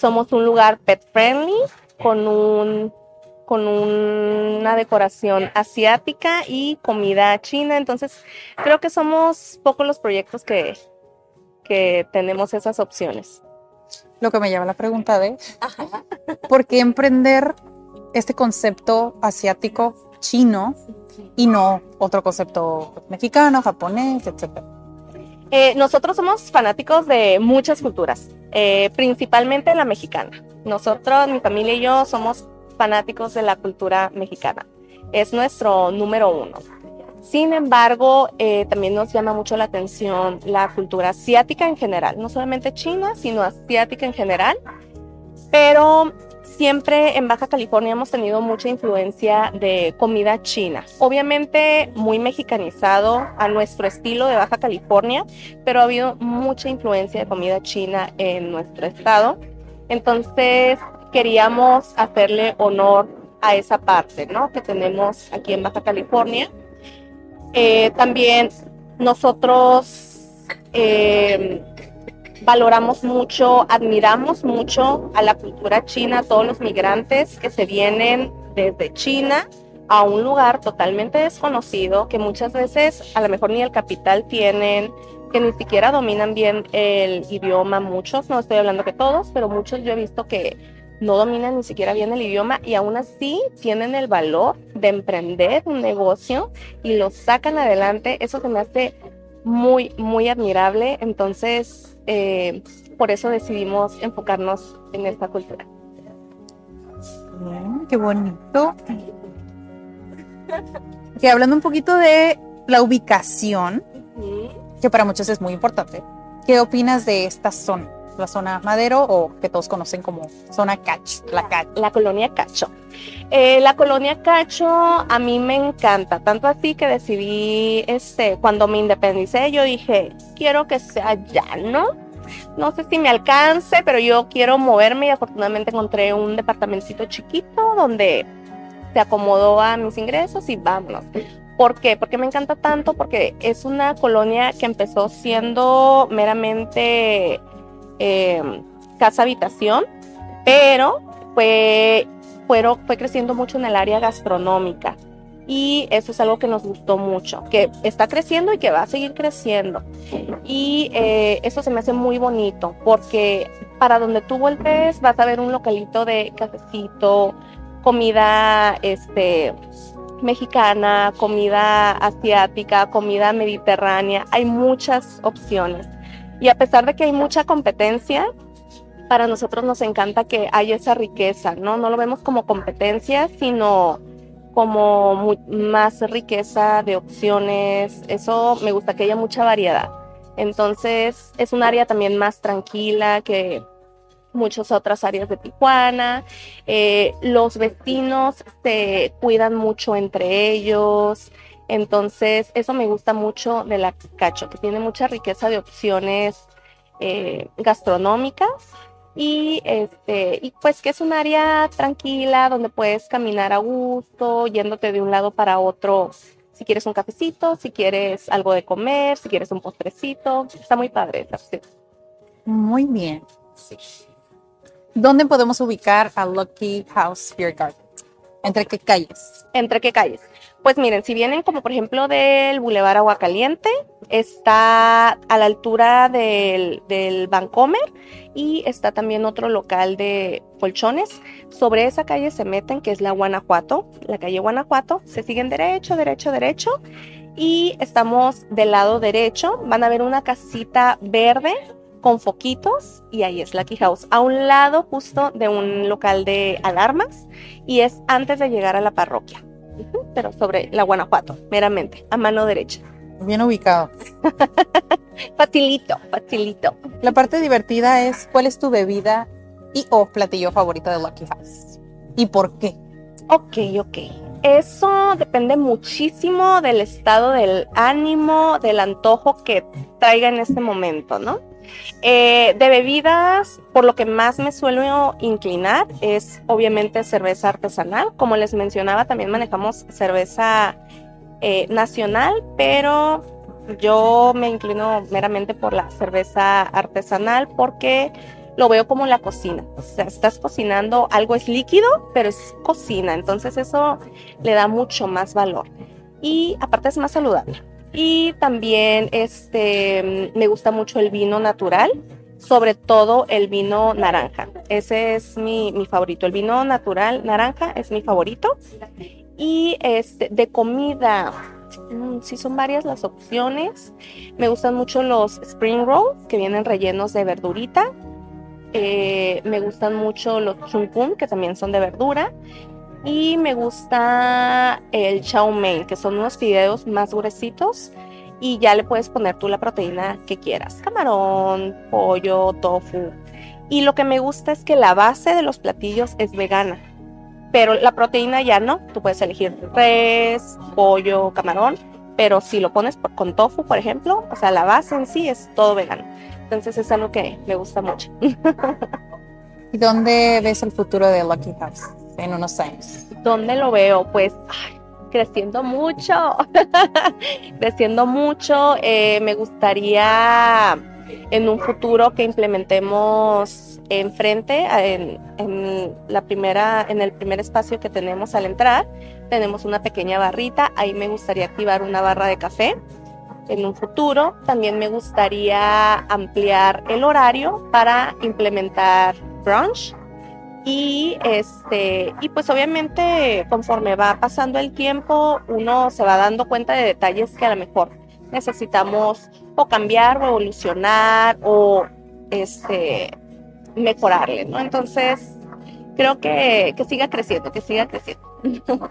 Somos un lugar pet friendly con un con una decoración asiática y comida china. Entonces, creo que somos pocos los proyectos que, que tenemos esas opciones. Lo que me lleva a la pregunta de ¿por qué emprender este concepto asiático chino y no otro concepto mexicano, japonés, etcétera? Eh, nosotros somos fanáticos de muchas culturas, eh, principalmente la mexicana. Nosotros, mi familia y yo, somos fanáticos de la cultura mexicana. Es nuestro número uno. Sin embargo, eh, también nos llama mucho la atención la cultura asiática en general, no solamente china, sino asiática en general. Pero siempre en Baja California hemos tenido mucha influencia de comida china. Obviamente muy mexicanizado a nuestro estilo de Baja California, pero ha habido mucha influencia de comida china en nuestro estado. Entonces, queríamos hacerle honor a esa parte, ¿no? Que tenemos aquí en Baja California. Eh, también nosotros eh, valoramos mucho, admiramos mucho a la cultura china, a todos los migrantes que se vienen desde China a un lugar totalmente desconocido, que muchas veces a lo mejor ni el capital tienen, que ni siquiera dominan bien el idioma, muchos, no estoy hablando que todos, pero muchos yo he visto que no dominan ni siquiera bien el idioma y aún así tienen el valor de emprender un negocio y lo sacan adelante. Eso se me hace muy, muy admirable. Entonces, eh, por eso decidimos enfocarnos en esta cultura. qué bonito. Y hablando un poquito de la ubicación, que para muchos es muy importante, ¿qué opinas de esta zona? La zona Madero o que todos conocen como zona Cacho, la, la colonia Cacho. Eh, la colonia Cacho a mí me encanta, tanto así que decidí, este, cuando me independicé, yo dije, quiero que sea llano. No sé si me alcance, pero yo quiero moverme y afortunadamente encontré un departamentito chiquito donde se acomodó a mis ingresos y vámonos. ¿Por qué? Porque me encanta tanto, porque es una colonia que empezó siendo meramente Em, casa habitación, pero fue, fue creciendo mucho en el área gastronómica. Y eso es algo que nos gustó mucho, que está creciendo y que va a seguir creciendo. Y eh, eso se me hace muy bonito, porque para donde tú voltees vas a ver un localito de cafecito, comida este, mexicana, comida asiática, comida mediterránea. Hay muchas opciones. Y a pesar de que hay mucha competencia, para nosotros nos encanta que haya esa riqueza, ¿no? No lo vemos como competencia, sino como más riqueza de opciones. Eso me gusta que haya mucha variedad. Entonces es un área también más tranquila que muchas otras áreas de Tijuana. Eh, los vecinos se cuidan mucho entre ellos. Entonces, eso me gusta mucho de la Cacho, que tiene mucha riqueza de opciones eh, gastronómicas y este y pues que es un área tranquila donde puedes caminar a gusto, yéndote de un lado para otro. Si quieres un cafecito, si quieres algo de comer, si quieres un postrecito, está muy padre esa opción. Muy bien. ¿Dónde podemos ubicar a Lucky House Beer Garden? ¿Entre qué calles? ¿Entre qué calles? Pues miren, si vienen como por ejemplo del Boulevard Aguacaliente, está a la altura del, del Bancomer y está también otro local de colchones. Sobre esa calle se meten, que es la Guanajuato, la calle Guanajuato, se siguen derecho, derecho, derecho y estamos del lado derecho. Van a ver una casita verde con foquitos y ahí es Lucky House, a un lado justo de un local de alarmas y es antes de llegar a la parroquia. Pero sobre la Guanajuato, meramente, a mano derecha. Bien ubicado. Facilito, facilito. La parte divertida es cuál es tu bebida y o platillo favorito de Lucky House. ¿Y por qué? Ok, ok. Eso depende muchísimo del estado del ánimo, del antojo que traiga en este momento, ¿no? Eh, de bebidas, por lo que más me suelo inclinar es obviamente cerveza artesanal. Como les mencionaba, también manejamos cerveza eh, nacional, pero yo me inclino meramente por la cerveza artesanal porque lo veo como la cocina. O sea, estás cocinando, algo es líquido, pero es cocina. Entonces eso le da mucho más valor. Y aparte es más saludable. Y también este, me gusta mucho el vino natural, sobre todo el vino naranja. Ese es mi, mi favorito. El vino natural naranja es mi favorito. Y este, de comida, mm, sí son varias las opciones. Me gustan mucho los spring rolls que vienen rellenos de verdurita. Eh, me gustan mucho los chumpum que también son de verdura. Y me gusta el chow mein, que son unos fideos más gruesitos. Y ya le puedes poner tú la proteína que quieras. Camarón, pollo, tofu. Y lo que me gusta es que la base de los platillos es vegana. Pero la proteína ya no. Tú puedes elegir res, pollo, camarón. Pero si lo pones por- con tofu, por ejemplo, o sea, la base en sí es todo vegano. Entonces es algo que me gusta mucho. ¿Y dónde ves el futuro de Lucky House en unos años? ¿Dónde lo veo? Pues ay, creciendo mucho, creciendo mucho. Eh, me gustaría en un futuro que implementemos enfrente, en, en la primera, en el primer espacio que tenemos al entrar, tenemos una pequeña barrita. Ahí me gustaría activar una barra de café. En un futuro también me gustaría ampliar el horario para implementar brunch y este, y pues obviamente conforme va pasando el tiempo, uno se va dando cuenta de detalles que a lo mejor necesitamos o cambiar o evolucionar o este mejorarle, ¿no? Entonces, creo que, que siga creciendo, que siga creciendo.